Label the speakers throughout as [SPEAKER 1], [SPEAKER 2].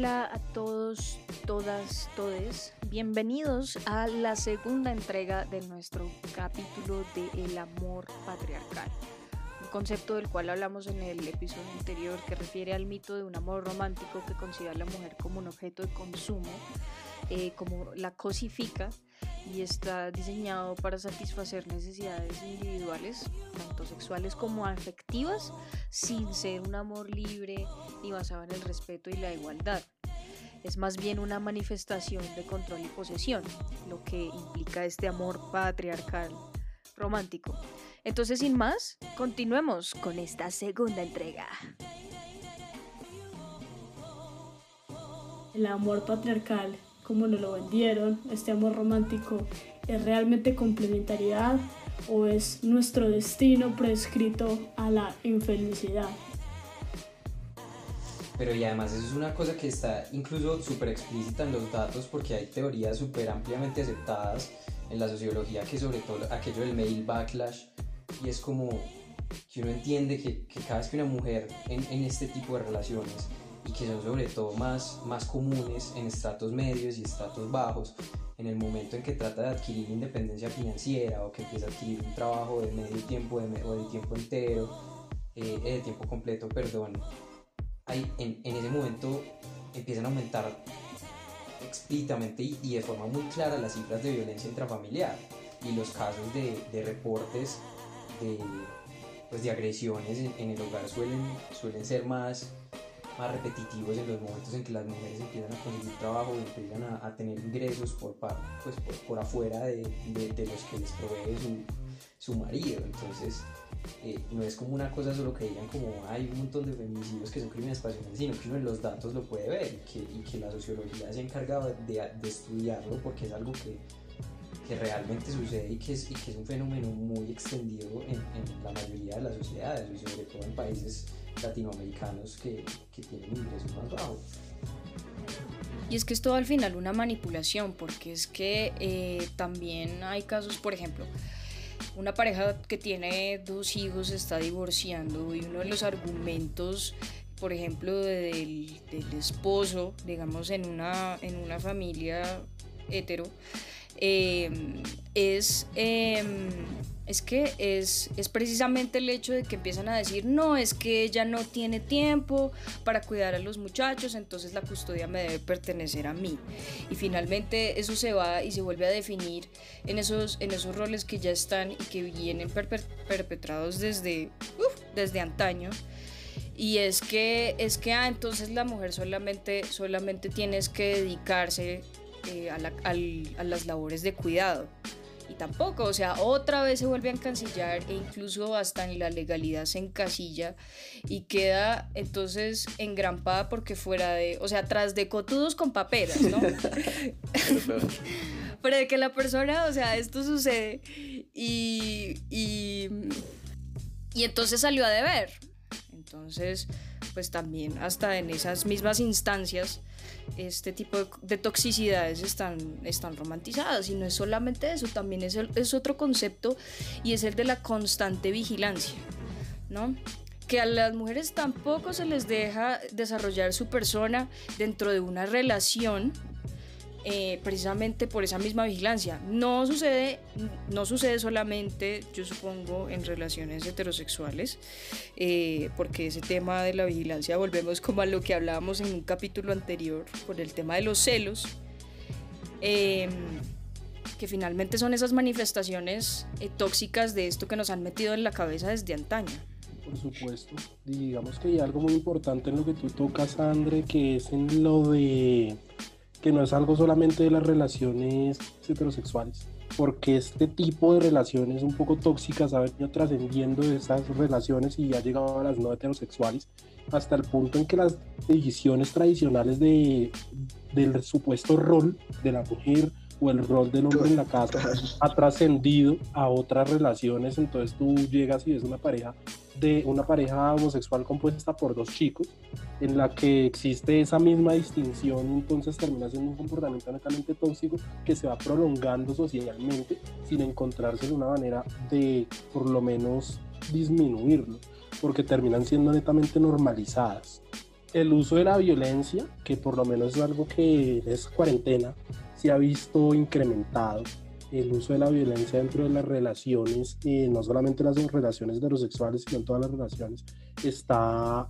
[SPEAKER 1] Hola a todos, todas, todes. Bienvenidos a la segunda entrega de nuestro capítulo de El amor patriarcal. Un concepto del cual hablamos en el episodio anterior que refiere al mito de un amor romántico que considera a la mujer como un objeto de consumo, eh, como la cosifica y está diseñado para satisfacer necesidades individuales, tanto sexuales como afectivas, sin ser un amor libre ni basado en el respeto y la igualdad. Es más bien una manifestación de control y posesión, lo que implica este amor patriarcal romántico. Entonces, sin más, continuemos con esta segunda entrega.
[SPEAKER 2] El amor patriarcal como nos lo vendieron, este amor romántico, ¿es realmente complementariedad o es nuestro destino prescrito a la infelicidad?
[SPEAKER 3] Pero y además eso es una cosa que está incluso súper explícita en los datos porque hay teorías súper ampliamente aceptadas en la sociología que sobre todo aquello del male backlash y es como que uno entiende que, que cada vez que una mujer en, en este tipo de relaciones y que son sobre todo más, más comunes en estratos medios y estratos bajos, en el momento en que trata de adquirir independencia financiera o que empieza a adquirir un trabajo de medio tiempo de, o de tiempo entero, eh, de tiempo completo, perdón, hay, en, en, ese momento empiezan a aumentar explícitamente y, y, de forma muy clara las cifras de violencia intrafamiliar y los casos de, de reportes de, pues de agresiones en, en, el hogar suelen, suelen ser más más repetitivos en los momentos en que las mujeres empiezan a conseguir trabajo empiezan a, tener ingresos por, pues, por, afuera de, de, de, los que les provee su, su marido. Entonces, eh, no es como una cosa solo que digan como hay un montón de feminicidios que son crímenes pasionales, sino que uno en los datos lo puede ver y que, y que la sociología se ha encargado de, de estudiarlo porque es algo que, que realmente sucede y que, es, un fenómeno muy extendido en, la mayoría de las sociedades y sobre todo en países latinoamericanos que, que tienen ingresos más bajos.
[SPEAKER 1] Y es que es todo al final una manipulación, porque es que eh, también hay casos, por ejemplo, una pareja que tiene dos hijos está divorciando y uno de los argumentos, por ejemplo, del, del esposo, digamos, en una, en una familia hetero, eh, es, eh, es que es, es precisamente el hecho de que empiezan a decir, no, es que ella no tiene tiempo para cuidar a los muchachos, entonces la custodia me debe pertenecer a mí. Y finalmente eso se va y se vuelve a definir en esos, en esos roles que ya están y que vienen perpetrados desde, desde antaño y es que es que ah, entonces la mujer solamente solamente tienes que dedicarse eh, a, la, al, a, las labores de cuidado. Y tampoco, o sea, otra vez se vuelve a encasillar e incluso hasta en la legalidad se encasilla y queda entonces engrampada porque fuera de, o sea, tras de cotudos con paperas, ¿no? Pero de que la persona, o sea, esto sucede y, y, y entonces salió a deber. Entonces, pues también hasta en esas mismas instancias este tipo de, de, toxicidades están, están romantizadas y no es solamente eso, también es, el, es otro concepto y es el de la constante vigilancia, ¿no? que a las mujeres tampoco se les deja desarrollar su persona dentro de una relación eh, precisamente por esa misma vigilancia. No sucede, no sucede solamente, yo supongo, en relaciones heterosexuales, eh, porque ese tema de la vigilancia volvemos como a lo que hablábamos en un capítulo anterior con el tema de los celos, eh, que finalmente son esas manifestaciones eh, tóxicas de esto que nos han metido en la cabeza desde antaño.
[SPEAKER 4] Por supuesto, digamos que hay algo muy importante en lo que tú tocas, André, que es en lo de que no es algo solamente de las relaciones heterosexuales, porque este tipo de relaciones un poco tóxicas ha venido trascendiendo de esas relaciones y ha llegado a las no heterosexuales hasta el punto en que las decisiones tradicionales de, del supuesto rol de la mujer o el rol del hombre en la casa ha trascendido a otras relaciones, entonces tú llegas y ves una pareja de una pareja homosexual compuesta por dos chicos, en la que existe esa misma distinción, entonces termina siendo un comportamiento netamente tóxico que se va prolongando socialmente sin encontrarse de una manera de por lo menos disminuirlo, porque terminan siendo netamente normalizadas. el uso de la violencia, que por lo menos es algo que es cuarentena se ha visto incrementado. El uso de la violencia dentro de las relaciones, y no solamente las relaciones heterosexuales, sino en todas las relaciones, está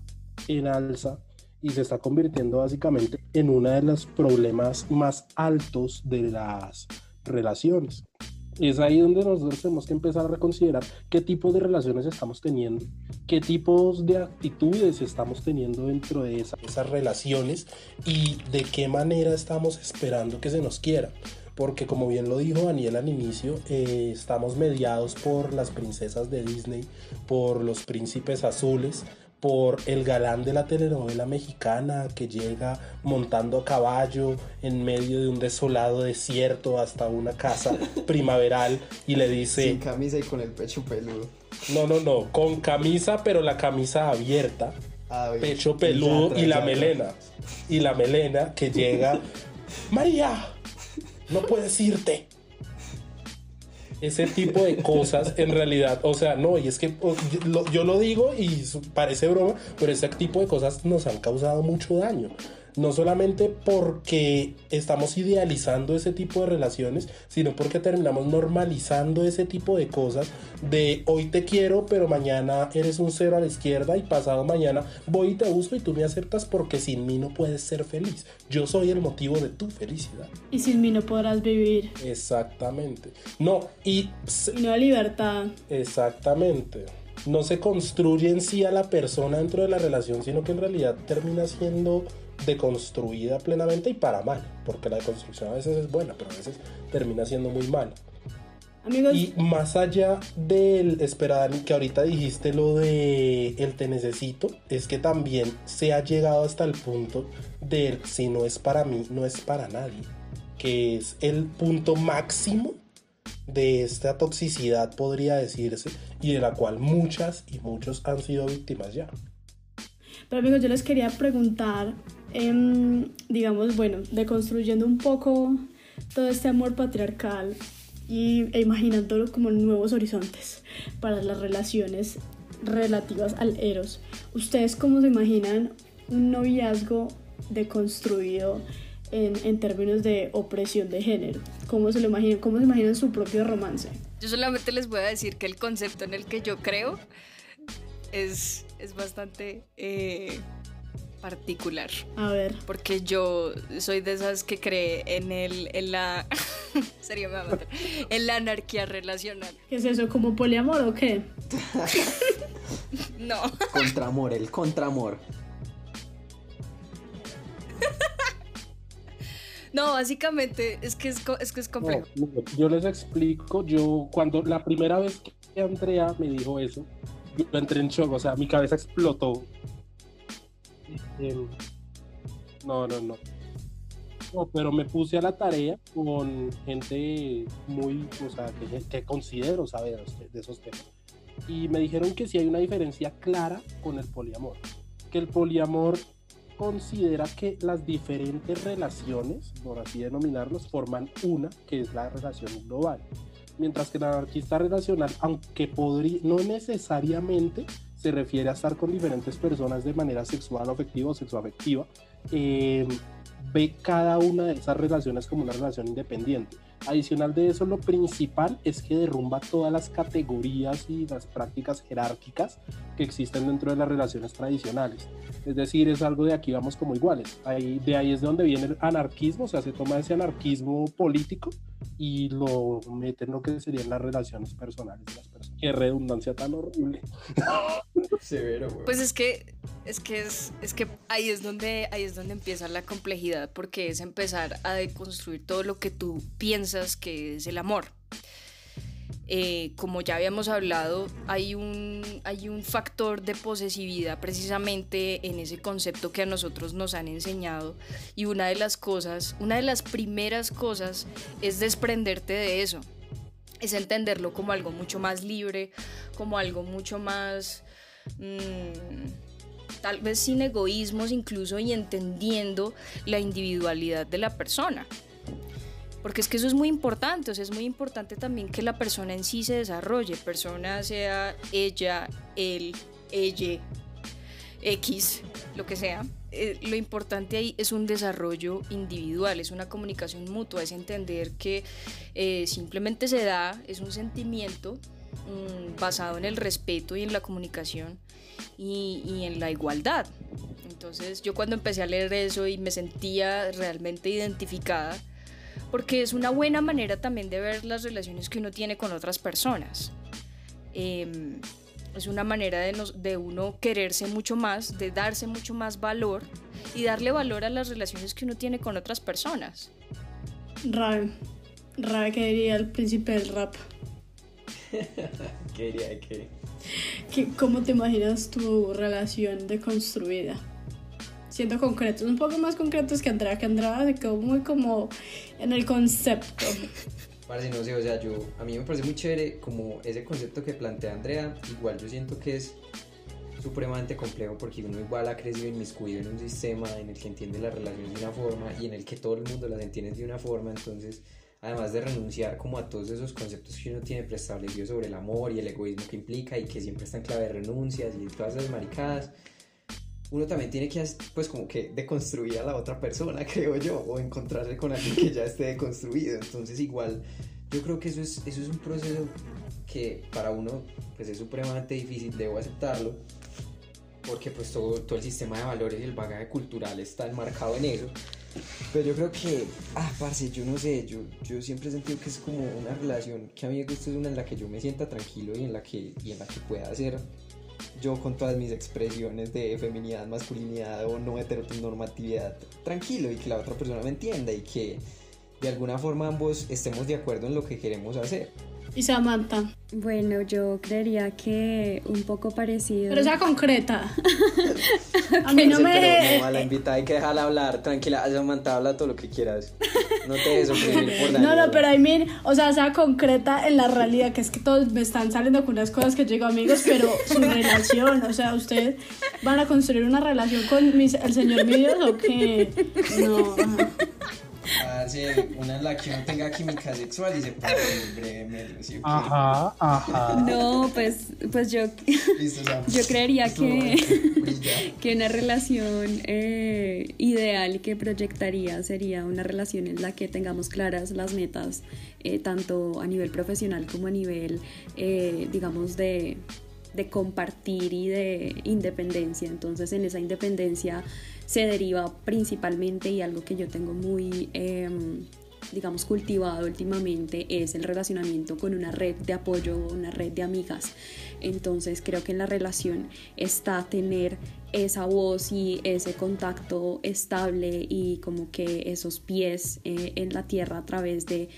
[SPEAKER 4] en alza y se está convirtiendo básicamente en uno de los problemas más altos de las relaciones. Es ahí donde nosotros tenemos que empezar a reconsiderar qué tipo de relaciones estamos teniendo, qué tipos de actitudes estamos teniendo dentro de esas relaciones y de qué manera estamos esperando que se nos quiera. Porque como bien lo dijo Daniel al inicio, eh, estamos mediados por las princesas de Disney, por los príncipes azules, por el galán de la telenovela mexicana que llega montando a caballo en medio de un desolado desierto hasta una casa primaveral y le dice...
[SPEAKER 3] Sin camisa y con el pecho peludo.
[SPEAKER 4] No, no, no, con camisa pero la camisa abierta, pecho peludo y la melena. Y la melena que llega... María, no puedes irte. Ese tipo de cosas en realidad, o sea, no, y es que yo lo digo y parece broma, pero ese tipo de cosas nos han causado mucho daño no solamente porque estamos idealizando ese tipo de relaciones, sino porque terminamos normalizando ese tipo de cosas de hoy te quiero, pero mañana eres un cero a la izquierda y pasado mañana voy y te uso y tú me aceptas porque sin mí no puedes ser feliz. Yo soy el motivo de tu felicidad.
[SPEAKER 2] Y sin mí no podrás vivir.
[SPEAKER 4] Exactamente. No, y...
[SPEAKER 2] Y no libertad.
[SPEAKER 4] Exactamente no se construye en sí a la persona dentro de la relación, sino que en realidad termina siendo deconstruida plenamente y para mal, porque la deconstrucción a veces es buena, pero a veces termina siendo muy mal.
[SPEAKER 2] Amigos.
[SPEAKER 4] Y más allá del, espera que ahorita dijiste lo de el te necesito, es que también se ha llegado hasta el punto del si no es para mí, no es para nadie, que es el punto máximo de esta toxicidad, podría decirse, y de la cual muchas y muchos han sido víctimas ya.
[SPEAKER 2] Pero amigos, yo les quería preguntar Em, digamos, bueno, deconstruyendo un poco todo este amor patriarcal y, e imaginándolo como nuevos horizontes para las relaciones relativas al eros. ¿Ustedes cómo se imaginan un noviazgo deconstruido en, en términos de opresión de género? ¿Cómo se lo imaginan? ¿Cómo se imaginan su propio romance?
[SPEAKER 1] Yo solamente les voy a decir que el concepto en el que yo creo es, es bastante... Eh, particular.
[SPEAKER 2] A ver.
[SPEAKER 1] Porque yo soy de esas que cree en el, en la, sería me va en la anarquía relacional.
[SPEAKER 2] ¿Qué es eso? ¿Como poliamor o qué?
[SPEAKER 1] no.
[SPEAKER 3] Contramor, el contramor.
[SPEAKER 1] No, básicamente es que es, es, que es complejo.
[SPEAKER 4] yo les explico, yo cuando la primera vez que Andrea me dijo eso, yo entré en shock, o sea, mi cabeza explotó No, no, no. No, pero me puse a la tarea con gente muy, o sea, que, considero saber de esos temas. Y me dijeron que sí hay una diferencia clara con el poliamor. Que el poliamor considera que las diferentes relaciones, por así denominarlos, forman una, que es la relación global. Mientras que el anarquista relacional, aunque podría, no necesariamente se refiere a estar con diferentes personas de manera sexual, afectiva o sexoafectiva, eh, ve cada una de esas relaciones como una relación independiente. Adicional de eso, lo principal es que derrumba todas las categorías y las prácticas jerárquicas que existen dentro de las relaciones tradicionales. Es decir, es algo de aquí vamos como iguales. Ahí, de ahí es de donde viene el anarquismo, o sea, se toma ese anarquismo político y lo mete en lo que serían las relaciones personales de las personas. Qué redundancia tan horrible.
[SPEAKER 3] Severo,
[SPEAKER 1] Pues es que es que es, es que ahí es donde ahí es donde empieza la complejidad porque es empezar a deconstruir todo lo que tú piensas que es el amor. Eh, como ya habíamos hablado, hay un, hay un factor de posesividad precisamente en ese concepto que a nosotros nos han enseñado y una de las cosas, una de las primeras cosas es desprenderte de eso, es entenderlo como algo mucho más libre, como algo mucho más... Mm, tal vez sin egoísmos incluso y entendiendo la individualidad de la persona. Porque es que eso es muy importante, o es muy importante también que la persona en sí se desarrolle, persona sea ella, él, ella, X, lo que sea, eh, lo importante ahí es un desarrollo individual, es una comunicación mutua, es entender que eh, simplemente se da, es un sentimiento mm, basado en el respeto y en la comunicación y, y en la igualdad. Entonces yo cuando empecé a leer eso y me sentía realmente identificada, porque es una buena manera también de ver las relaciones que uno tiene con otras personas. Em, es una manera de, de uno quererse mucho más, de darse mucho más valor y darle valor a las relaciones que uno tiene con otras personas.
[SPEAKER 2] Rabe, Rabe, ¿qué diría el príncipe del rap?
[SPEAKER 3] ¿Qué diría de qué?
[SPEAKER 2] ¿Cómo te imaginas tu relación deconstruida? Siendo concretos, un poco más concretos que Andrea, que Andrea se quedó muy como en el concepto.
[SPEAKER 3] Parece, no sé, o sea, yo, a mí me parece muy chévere como ese concepto que plantea Andrea, igual yo siento que es supremamente complejo porque uno igual ha crecido inmiscuido en un sistema en el que entiende las relaciones de una forma y en el que todo el mundo las entiende de una forma, entonces además de renunciar como a todos esos conceptos que uno tiene preestablecidos sobre el amor y el egoísmo que implica y que siempre está en clave de renuncias y todas esas maricadas, uno también tiene que, pues, como que deconstruir a la otra persona, creo yo, o encontrarse con alguien que ya esté deconstruido. Entonces, igual, yo creo que eso es, eso es un proceso que para uno, pues, es supremamente difícil, debo aceptarlo, porque, pues, todo, todo el sistema de valores y el bagaje cultural está enmarcado en eso. Pero yo creo que, ah, parce, yo no sé, yo, yo siempre he sentido que es como una relación que a mí me gusta, es una en la que yo me sienta tranquilo y en la que, y en la que pueda hacer yo con todas mis expresiones de feminidad, masculinidad o no heteronormatividad tranquilo y que la otra persona me entienda y que de alguna forma ambos estemos de acuerdo en lo que queremos hacer.
[SPEAKER 2] Y Samantha.
[SPEAKER 5] Bueno, yo creería que un poco parecido.
[SPEAKER 2] Pero sea concreta.
[SPEAKER 3] a mí no me. Pero no, a la invitada hay que dejarla hablar. Tranquila, Samantha, habla todo lo que quieras. No te des por
[SPEAKER 2] No, no, pero I mean, o sea, sea concreta en la realidad, que es que todos me están saliendo con unas cosas que llego amigos, pero su relación, o sea, ¿ustedes van a construir una relación con mis, el señor Míos o qué? No.
[SPEAKER 3] Una en la que uno tenga química sexual y se puede. ¿sí?
[SPEAKER 4] Ajá, ajá.
[SPEAKER 5] No, pues, pues yo, yo creería que, que una relación eh, ideal que proyectaría sería una relación en la que tengamos claras las metas, eh, tanto a nivel profesional como a nivel, eh, digamos, de de compartir y de independencia. Entonces en esa independencia se deriva principalmente y algo que yo tengo muy... Em, digamos, cultivado últimamente es el relacionamiento con una red de apoyo, una red de amigas. Entonces creo que en la relación está tener esa voz y ese contacto estable y como que esos pies eh, en la tierra a través de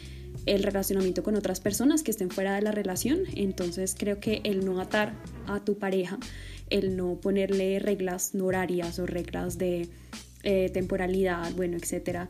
[SPEAKER 5] el relacionamiento con otras personas que estén fuera de la relación. Entonces creo que el no atar a tu pareja, el no ponerle reglas horarias o reglas de eh, temporalidad, bueno, etcétera,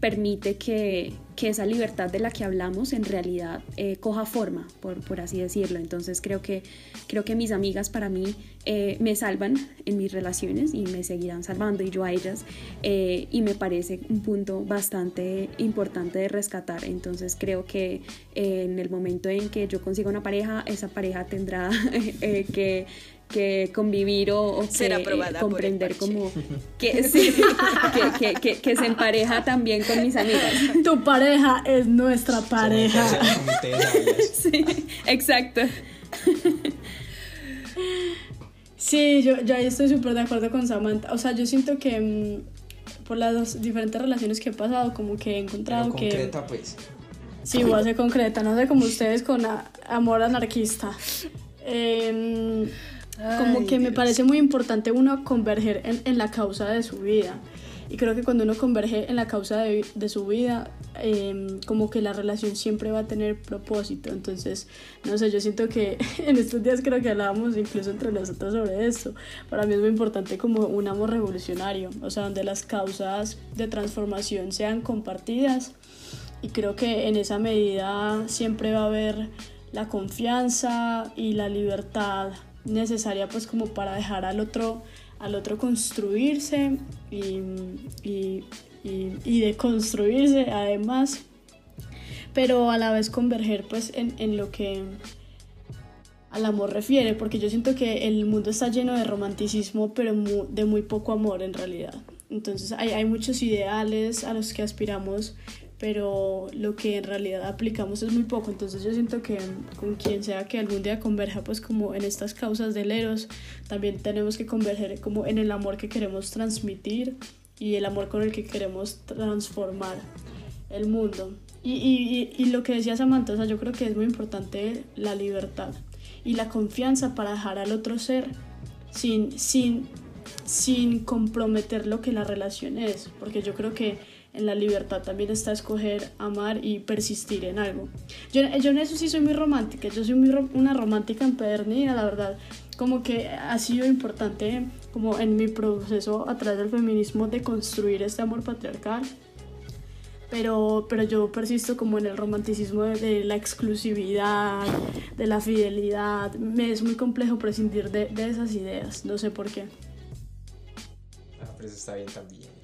[SPEAKER 5] permite que, esa libertad de la que hablamos en realidad eh, coja forma, por, así decirlo. Entonces creo que, creo que mis amigas para mí eh, me salvan en mis relaciones y me seguirán salvando y yo a ellas. Eh, y me parece un punto bastante importante de rescatar. Entonces creo que en el momento en que yo consiga una pareja, esa pareja tendrá que que convivir o,
[SPEAKER 1] Ser
[SPEAKER 5] que, comprender como que, que, se empareja también con mis amigas.
[SPEAKER 2] Tu pareja es nuestra pareja.
[SPEAKER 5] sí, exacto.
[SPEAKER 2] Sí, yo, yo ahí estoy súper de acuerdo con Samantha. O sea, yo siento que mm, por las diferentes relaciones que he pasado, como que he encontrado
[SPEAKER 3] Pero concreta, pues.
[SPEAKER 2] Sí, voy a ser concreta, no sé como ustedes con amor anarquista. Eh, como que me parece muy importante uno converger en, la causa de su vida. Y creo que cuando uno converge en la causa de, su vida, em, como que la relación siempre va a tener propósito. Entonces, no sé, yo siento que en estos días creo que hablábamos incluso entre nosotros sobre esto. Para mí es muy importante como un amor revolucionario, o sea, donde las causas de transformación sean compartidas. Y creo que en esa medida siempre va a haber la confianza y la libertad necesaria pues como para dejar al otro, al otro construirse y, y, y, deconstruirse además, pero a la vez converger pues en, en, lo que al amor refiere, porque yo siento que el mundo está lleno de romanticismo, pero de muy poco amor en realidad. Entonces hay, hay muchos ideales a los que aspiramos, pero lo que en realidad aplicamos es muy poco. Entonces yo siento que con quien sea que algún día converja, pues como en estas causas del Eros, también tenemos que converger como en el amor que queremos transmitir y el amor con el que queremos transformar el mundo. Y, y, y lo que decía Samantha, o sea, yo creo que es muy importante la libertad y la confianza para dejar al otro ser sin, sin, sin comprometer lo que la relación es, porque yo creo que en la libertad también está escoger, amar y persistir en algo. Yo, yo en eso sí soy muy romántica, yo soy muy una romántica empedernida, la verdad. Como que ha sido importante como en mi proceso a través del feminismo de construir este amor patriarcal. Pero, pero yo persisto como en el romanticismo de, la exclusividad, de la fidelidad. Me es muy complejo prescindir de, de esas ideas, no sé por qué.
[SPEAKER 3] Ah, pero eso está bien también.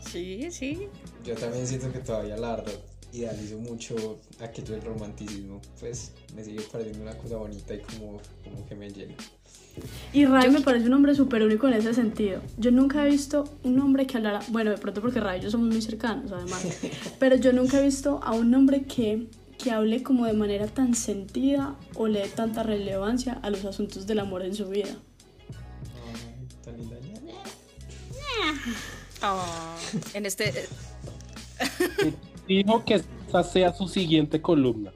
[SPEAKER 1] Sí, sí.
[SPEAKER 3] Yo también siento que todavía la verdad idealizo mucho aquello del romanticismo. Pues me sigue pareciendo una cosa bonita y como, como que me llena.
[SPEAKER 2] Y Ray me parece un hombre súper único en ese sentido. Yo nunca he visto un hombre que hablara, bueno, de pronto porque Ray y yo somos muy cercanos además, pero yo nunca he visto a un hombre que, que hable como de manera tan sentida o le dé tanta relevancia a los asuntos del amor en su vida.
[SPEAKER 1] Oh, en este.
[SPEAKER 4] Dijo que esa sea su siguiente columna.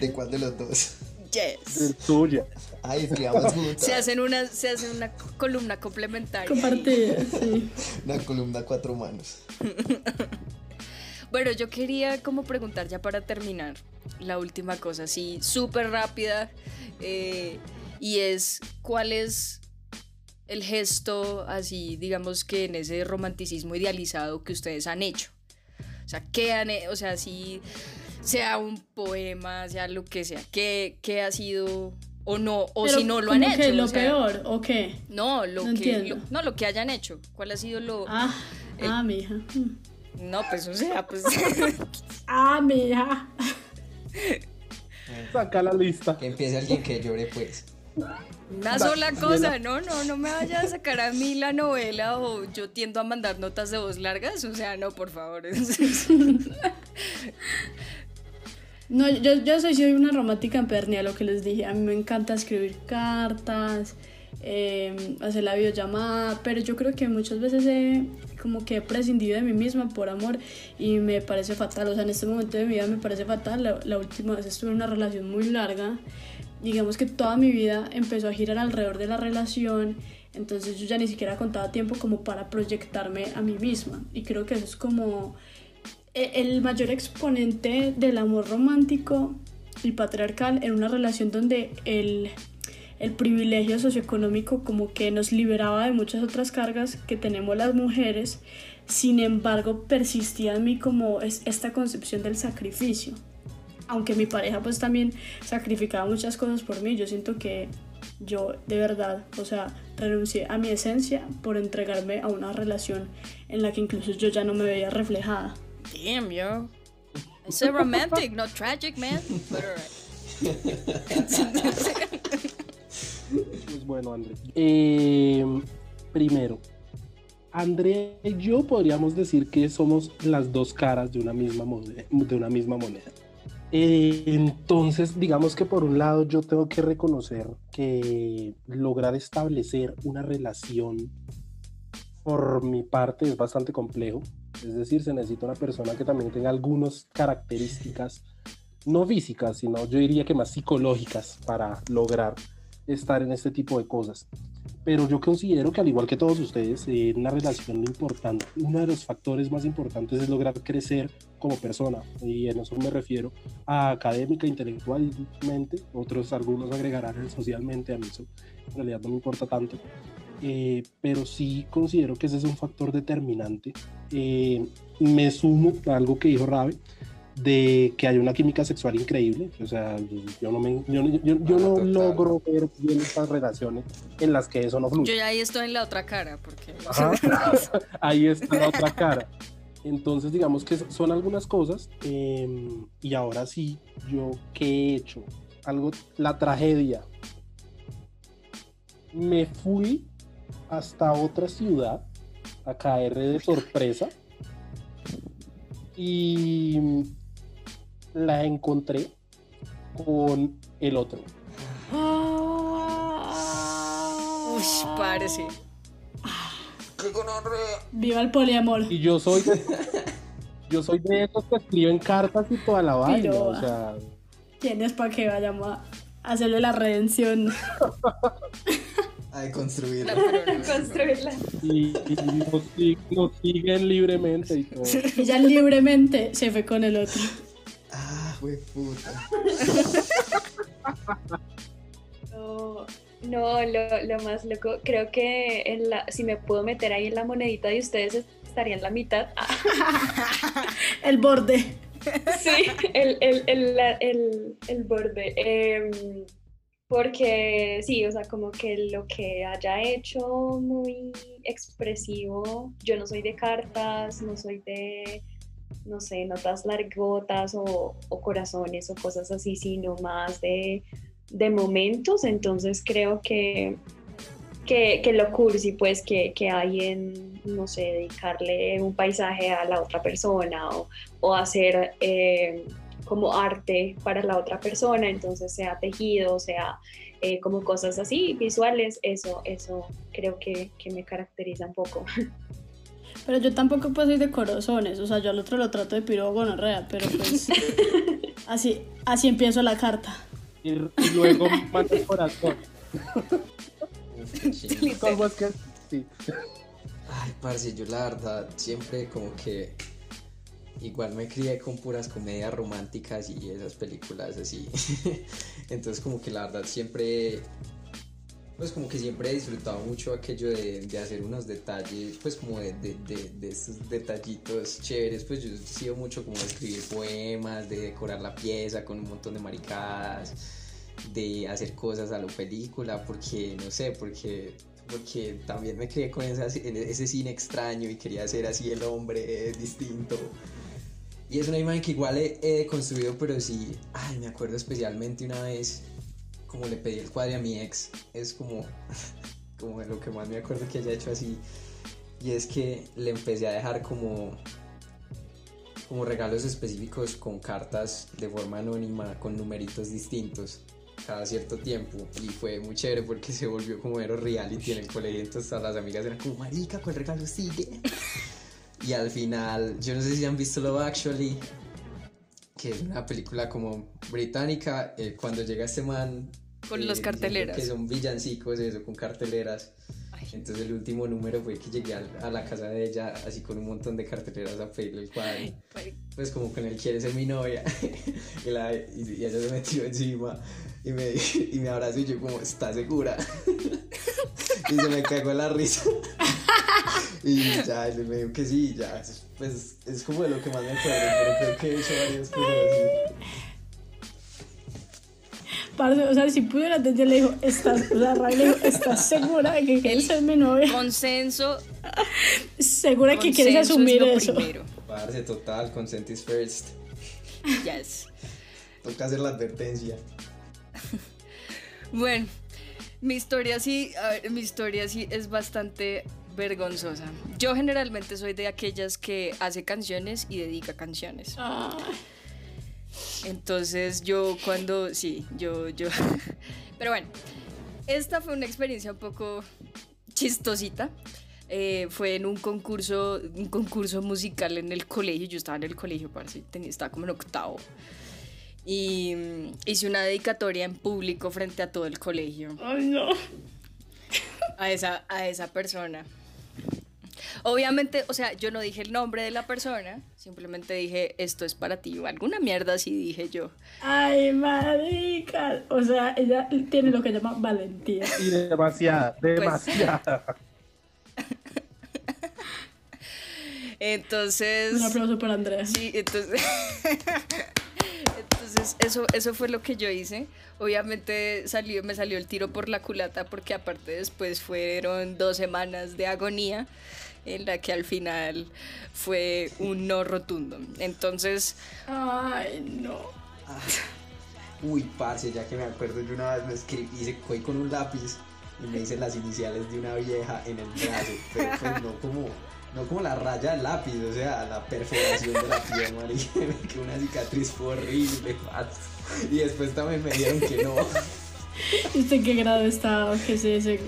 [SPEAKER 3] ¿De cuál de los dos?
[SPEAKER 1] Yes.
[SPEAKER 4] tuya.
[SPEAKER 3] Ay,
[SPEAKER 1] Se hacen una, se hacen una columna complementaria.
[SPEAKER 2] Compartida, sí.
[SPEAKER 3] Una columna cuatro manos.
[SPEAKER 1] bueno, yo quería como preguntar ya para terminar la última cosa, así súper rápida. Eh, y es, ¿cuál es el gesto así, digamos que en ese romanticismo idealizado que ustedes han hecho. O sea, ¿qué han, o sea, si sea un poema, sea lo que sea, ¿qué, qué ha sido o no, o si no lo han hecho?
[SPEAKER 2] Que lo peor o qué?
[SPEAKER 1] No, lo que no, lo que hayan hecho. ¿Cuál ha sido lo
[SPEAKER 2] Ah, ah mi hija.
[SPEAKER 1] No, pues o sea, pues
[SPEAKER 2] Ah, mi hija.
[SPEAKER 4] Saca la lista.
[SPEAKER 3] Que empiece alguien que llore pues.
[SPEAKER 1] Una sola cosa, no, no, no me vaya a sacar a mí la novela o yo tiendo a mandar notas de voz largas, o sea, no, por favor.
[SPEAKER 2] No, yo, yo soy, soy una romántica empedernia, lo que les dije. A mí me encanta escribir cartas, em, hacer la videollamada, pero yo creo que muchas veces he como que he prescindido de mí misma por amor y me parece fatal. O sea, en este momento de mi vida me parece fatal. La, la última vez estuve en una relación muy larga digamos que toda mi vida empezó a girar alrededor de la relación, entonces yo ya ni siquiera contaba tiempo como para proyectarme a mí misma. Y creo que eso es como e, el mayor exponente del amor romántico y patriarcal en una relación donde el, el privilegio socioeconómico como que nos liberaba de muchas otras cargas que tenemos las mujeres, sin embargo persistía en mí como es esta concepción del sacrificio aunque mi pareja pues también sacrificaba muchas cosas por mí, yo siento que yo de verdad, o sea, renuncié a mi esencia por entregarme a una relación en la que incluso yo ya no me veía reflejada.
[SPEAKER 1] Damn, yo. It's romantic, not tragic, man. But
[SPEAKER 4] pues bueno, André. Em, primero, André y yo podríamos decir que somos las dos caras de una misma moneda. De una misma moneda. Eh, entonces, digamos que por un lado yo tengo que reconocer que lograr establecer una relación por mi parte es bastante complejo. Es decir, se necesita una persona que también tenga algunas características, no físicas, sino yo diría que más psicológicas para lograr estar en este tipo de cosas. Pero yo considero que al igual que todos ustedes, en una relación importante, uno de los factores más importantes es lograr crecer como persona. Y en eso me refiero a académica, intelectualmente, otros algunos agregarán socialmente, a mí eso en realidad no me importa tanto. Eh, pero sí considero que ese es un factor determinante. Eh, me sumo a algo que dijo Rabe, de que hay una química sexual increíble. O sea, yo no, me, yo, yo, no logro ver bien estas relaciones en las que eso no fluye.
[SPEAKER 1] Yo ya ahí estoy en la otra cara, porque...
[SPEAKER 4] ahí está la otra cara. Entonces, digamos que son algunas cosas. Em, y ahora sí, yo qué he hecho. algo, la tragedia. Me fui hasta otra ciudad a caer de sorpresa y la encontré con el otro.
[SPEAKER 1] Uy, parece.
[SPEAKER 2] Viva el poliamor.
[SPEAKER 4] Y yo soy de, yo soy de esos que escriben cartas y toda la vaina. O sea.
[SPEAKER 2] ¿Quién para que vayamos a hacerle la redención?
[SPEAKER 3] a construirla.
[SPEAKER 6] construirla.
[SPEAKER 4] Y, y nos, siguen libremente y todo.
[SPEAKER 2] Ella libremente se fue con el otro.
[SPEAKER 3] Fue puta.
[SPEAKER 6] No, lo, lo, más loco, creo que en la, si me puedo meter ahí en la monedita de ustedes estaría en la mitad.
[SPEAKER 2] el borde.
[SPEAKER 6] Sí, el, el, el, el borde. Em, porque sí, o sea, como que lo que haya hecho muy expresivo, yo no soy de cartas, no soy de, no sé, notas largotas o, corazones o cosas así, sino más de de momentos, entonces creo que, que, que lo cursi pues que, que, hay no sé, dedicarle un paisaje a la otra persona o, o hacer eh, como arte para la otra persona, entonces sea tejido, sea eh, como cosas así, visuales, eso, eso creo que, que me caracteriza un poco.
[SPEAKER 2] Pero yo tampoco pues soy de corazones, o sea, yo al otro lo trato de piro gonorrea, pero pues así, así empiezo la carta
[SPEAKER 4] y, luego manda el corazón.
[SPEAKER 3] Ay, parce, yo la verdad siempre como que igual me crié con puras comedias románticas y esas películas así. Entonces como que la verdad siempre pues como que siempre he disfrutado mucho aquello de, hacer unos detalles, pues como de, de, esos detallitos chéveres, pues yo he sido mucho como de escribir poemas, de decorar la pieza con un montón de maricadas, de hacer cosas a la película, porque no sé, porque porque también me crié con ese cine extraño y quería ser así el hombre distinto. Y es una imagen que igual he, he construido, pero sí, ay, me acuerdo especialmente una vez como le pedí el cuadro a mi ex, es como, como lo que más me acuerdo que haya hecho así. Y es que le empecé a dejar como, como regalos específicos con cartas de forma anónima, con numeritos distintos cada cierto tiempo y fue muy chévere porque se volvió como mero reality en el colegio entonces todas las amigas eran como marica ¿cuál regalo sigue? y al final yo no sé si han visto Love Actually que es una película como británica eh, cuando llega este man
[SPEAKER 1] con los eh, carteleras.
[SPEAKER 3] Que son villancicos, eso, con carteleras. Entonces el último número fue que llegué a, la casa de ella así con un montón de carteleras a pedirle el cuadro. Pues como con él quiere ser mi novia. y, la, y, ella se metió encima y me, y me abrazó y yo como, ¿estás segura? y se me cagó la risa. y ya, él me dijo que sí, ya. Pues es como de lo que más me acuerdo, pero creo que he hecho varias cosas así
[SPEAKER 2] o sea, si pudiera entender, le dijo, ¿estás, o sea, Ray le dijo, ¿estás segura de que quieres ser mi novia?
[SPEAKER 1] Consenso.
[SPEAKER 2] ¿Segura que quieres asumir eso?
[SPEAKER 3] Primero. Parce, total, consent is first.
[SPEAKER 1] Yes.
[SPEAKER 3] Toca hacer la advertencia.
[SPEAKER 1] bueno, mi historia sí, a ver, mi historia sí es bastante vergonzosa. Yo generalmente soy de aquellas que hace canciones y dedica canciones. Ah. Entonces yo cuando, sí, yo, yo, pero bueno, esta fue una experiencia un poco chistosita. Eh, fue en un concurso, un concurso musical en el colegio. Yo estaba en el colegio, parece, estaba como en octavo. Y mm, hice una dedicatoria en público frente a todo el colegio.
[SPEAKER 2] Ay, no.
[SPEAKER 1] A esa, a esa persona. Obviamente, o sea, yo no dije el nombre de la persona, simplemente dije, esto es para ti, o alguna mierda así dije yo.
[SPEAKER 2] Ay, marica. O sea, ella tiene lo que llama valentía.
[SPEAKER 4] Y demasiada, pues, demasiada.
[SPEAKER 1] entonces...
[SPEAKER 2] Un aplauso para Andrea.
[SPEAKER 1] Sí, entonces... Entonces, eso, eso fue lo que yo hice. Obviamente salió, me salió el tiro por la culata porque aparte después fueron dos semanas de agonía en la que al final fue un no rotundo. Entonces...
[SPEAKER 2] Ay, no.
[SPEAKER 3] Uy, parce, ya que me acuerdo, yo una vez me escribí, hice con un lápiz y me hice las iniciales de una vieja en el brazo, pero pues no como, no como la raya del lápiz, o sea, la perforación de la piel, marica, que una cicatriz fue horrible, parce. Y después también me dijeron que no.
[SPEAKER 2] ¿Usted en qué grado estaba? ¿Qué es ese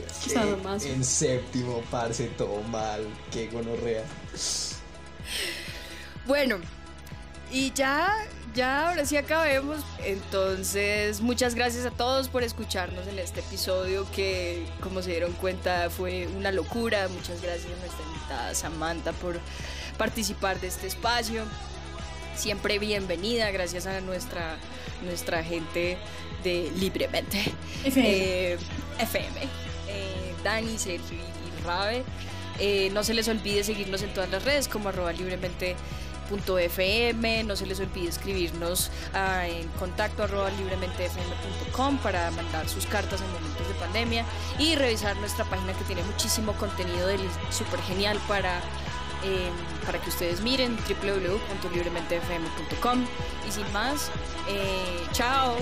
[SPEAKER 2] más?
[SPEAKER 3] En séptimo, parce, todo mal, qué gonorrea.
[SPEAKER 1] Bueno, y ya, ya ahora sí acabemos. Entonces, muchas gracias a todos por escucharnos en este episodio que, como se dieron cuenta, fue una locura. Muchas gracias a nuestra invitada Samantha por participar de este espacio. Siempre bienvenida, gracias a nuestra, nuestra gente de Libremente. FM. FM. Eh, eh, Dani, Sergio y Rabe. Eh, no se les olvide seguirnos en todas las redes como arroba libremente.fm. No se les olvide escribirnos ah, en contacto arroba librementefm.com para mandar sus cartas en momentos de pandemia y revisar nuestra página que tiene muchísimo contenido súper genial para Em, para que ustedes miren www.librementefm.com y sin más, eh, chao.